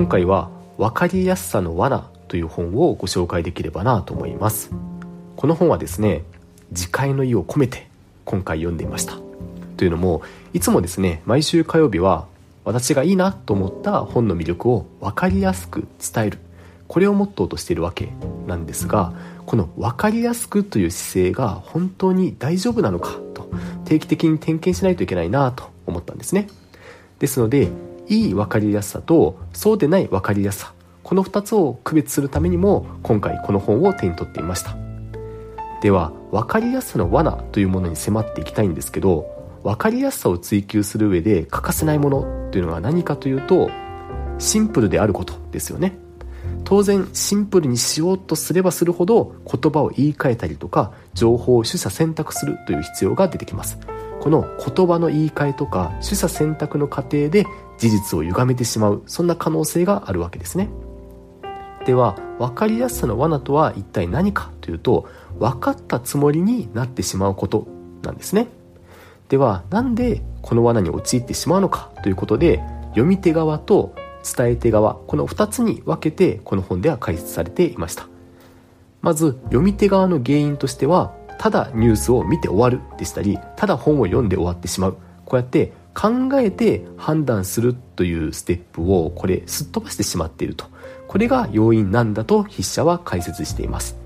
今回は分かりやすさの罠という本をご紹介できればなと思います。この本はですね自戒の意を込めて今回読んでいました。というのもいつもですね毎週火曜日は私がいいなと思った本の魅力を分かりやすく伝えるこれをモットーとしているわけなんですがこの分かりやすくという姿勢が本当に大丈夫なのかと定期的に点検しないといけないなと思ったんですね。ですのでいい分かりやすさとそうでない分かりやすさこの2つを区別するためにも今回この本を手に取っていました。では分かりやすさの罠というものに迫っていきたいんですけど分かりやすさを追求する上で欠かせないものというのは何かというとシンプルであることですよね。当然シンプルにしようとすればするほど言葉を言い換えたりとか情報を取捨選択するという必要が出てきます。この言葉の言い換えとか取捨選択の過程で事実を歪めてしまうそんな可能性があるわけですね。では分かりやすさの罠とは一体何かというと分かったつもりになってしまうことなんですね。ではなんでこの罠に陥ってしまうのかということで読み手側と伝え手側この2つに分けてこの本では解説されていました。まず読み手側の原因としてはただニュースを見て終わるでしたりただ本を読んで終わってしまう。こうやって考えて判断するというステップをこれすっ飛ばしてしまっていると。これが要因なんだと筆者は解説しています。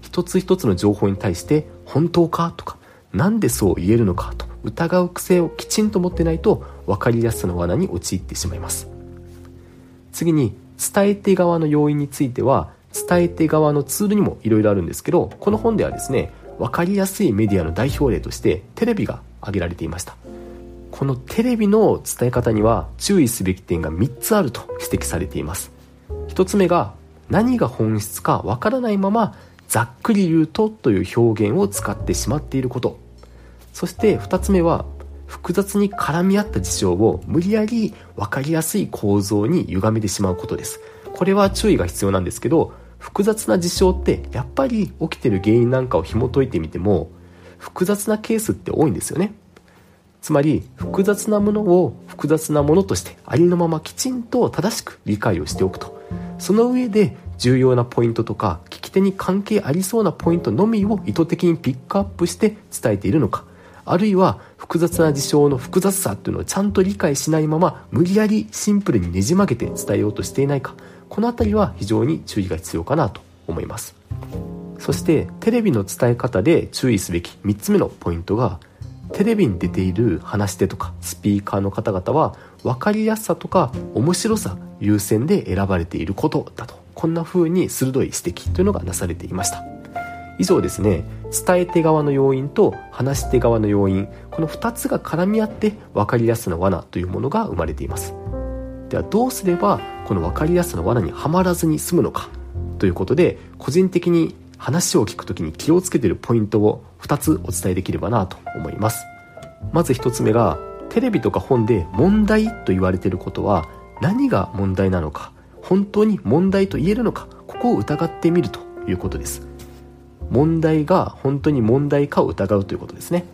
一つ一つの情報に対して本当かとかなんでそう言えるのかと疑う癖をきちんと持ってないと分かりやすさの罠に陥ってしまいます。次に伝え手側の要因については伝え手側のツールにもいろいろあるんですけどこの本ではですね分かりやすいメディアの代表例としてテレビが挙げられていました。このテレビの伝え方には注意すべき点が3つあると指摘されています。1つ目が何が本質かわからないままざっくり言うとという表現を使ってしまっていること。そして2つ目は複雑に絡み合った事象を無理やり分かりやすい構造に歪めてしまうことです。これは注意が必要なんですけど複雑な事象ってやっぱり起きてる原因なんかを紐解いてみても複雑なケースって多いんですよね。つまり複雑なものを複雑なものとしてありのままきちんと正しく理解をしておくと。その上で重要なポイントとか聞き手に関係ありそうなポイントのみを意図的にピックアップして伝えているのか。あるいは複雑な事象の複雑さっていうのをちゃんと理解しないまま無理やりシンプルにねじ曲げて伝えようとしていないか。この辺りは非常に注意が必要かなと思います。そしてテレビの伝え方で注意すべき3つ目のポイントがテレビに出ている話し手とかスピーカーの方々は分かりやすさとか面白さ優先で選ばれていることだと。こんな風に鋭い指摘というのがなされていました。以上ですね。伝え手側の要因と話し手側の要因。この2つが絡み合って分かりやすさの罠というものが生まれています。ではどうすればこの分かりやすさの罠にはまらずに済むのかということで個人的に話を聞くときに気をつけてるポイントを2つお伝えできればなと思います。まず1つ目がテレビとか本で問題と言われていることは何が問題なのか本当に問題と言えるのかここを疑ってみるということです。問題が本当に問題かを疑うということですね。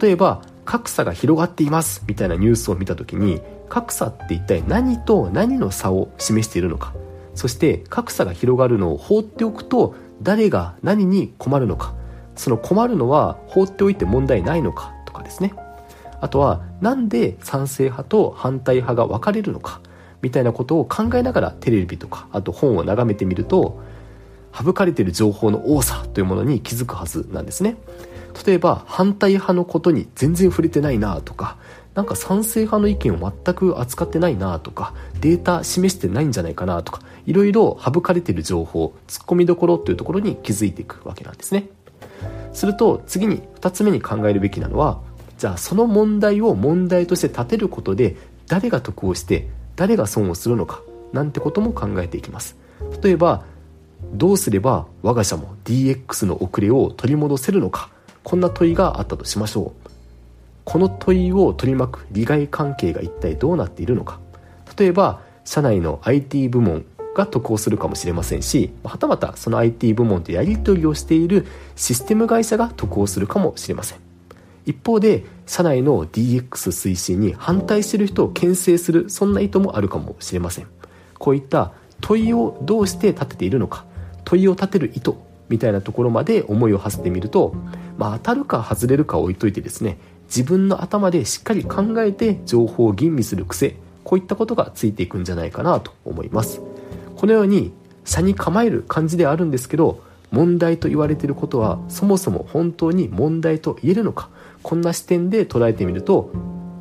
例えば格差が広がっていますみたいなニュースを見た時に格差って一体何と何の差を示しているのか。そして格差が広がるのを放っておくと誰が何に困るのか。その困るのは放っておいて問題ないのかとかですね。あとはなんで賛成派と反対派が分かれるのかみたいなことを考えながらテレビとかあと本を眺めてみると省かれている情報の多さというものに気づくはずなんですね。例えば反対派のことに全然触れてないなとかなんか賛成派の意見を全く扱ってないなとかデータ示してないんじゃないかなとかいろいろ省かれている情報ツッコミどころというところに気づいていくわけなんですね。すると次に2つ目に考えるべきなのはじゃあその問題を問題として立てることで誰が得をして誰が損をするのかなんてことも考えていきます。例えばどうすれば我が社も DX の遅れを取り戻せるのかこんな問いがあったとしましょう。この問いを取り巻く利害関係が一体どうなっているのか。例えば社内の IT 部門が得をするかもしれませんしはたまたその IT 部門とやり取りをしているシステム会社が得をするかもしれません。一方で社内の DX 推進に反対している人を牽制するそんな意図もあるかもしれません。こういった問いをどうして立てているのか問いを立てる意図みたいなところまで思いを馳せてみると、まあ、当たるか外れるか置いといてですね自分の頭でしっかり考えて情報を吟味する癖こういったことがついていくんじゃないかなと思います。このように差に構える感じではあるんですけど問題と言われていることはそもそも本当に問題と言えるのか。こんな視点で捉えてみると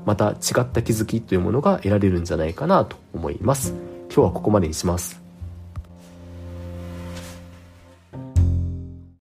また違った気づきというものが得られるんじゃないかなと思います。今日はここまでにします。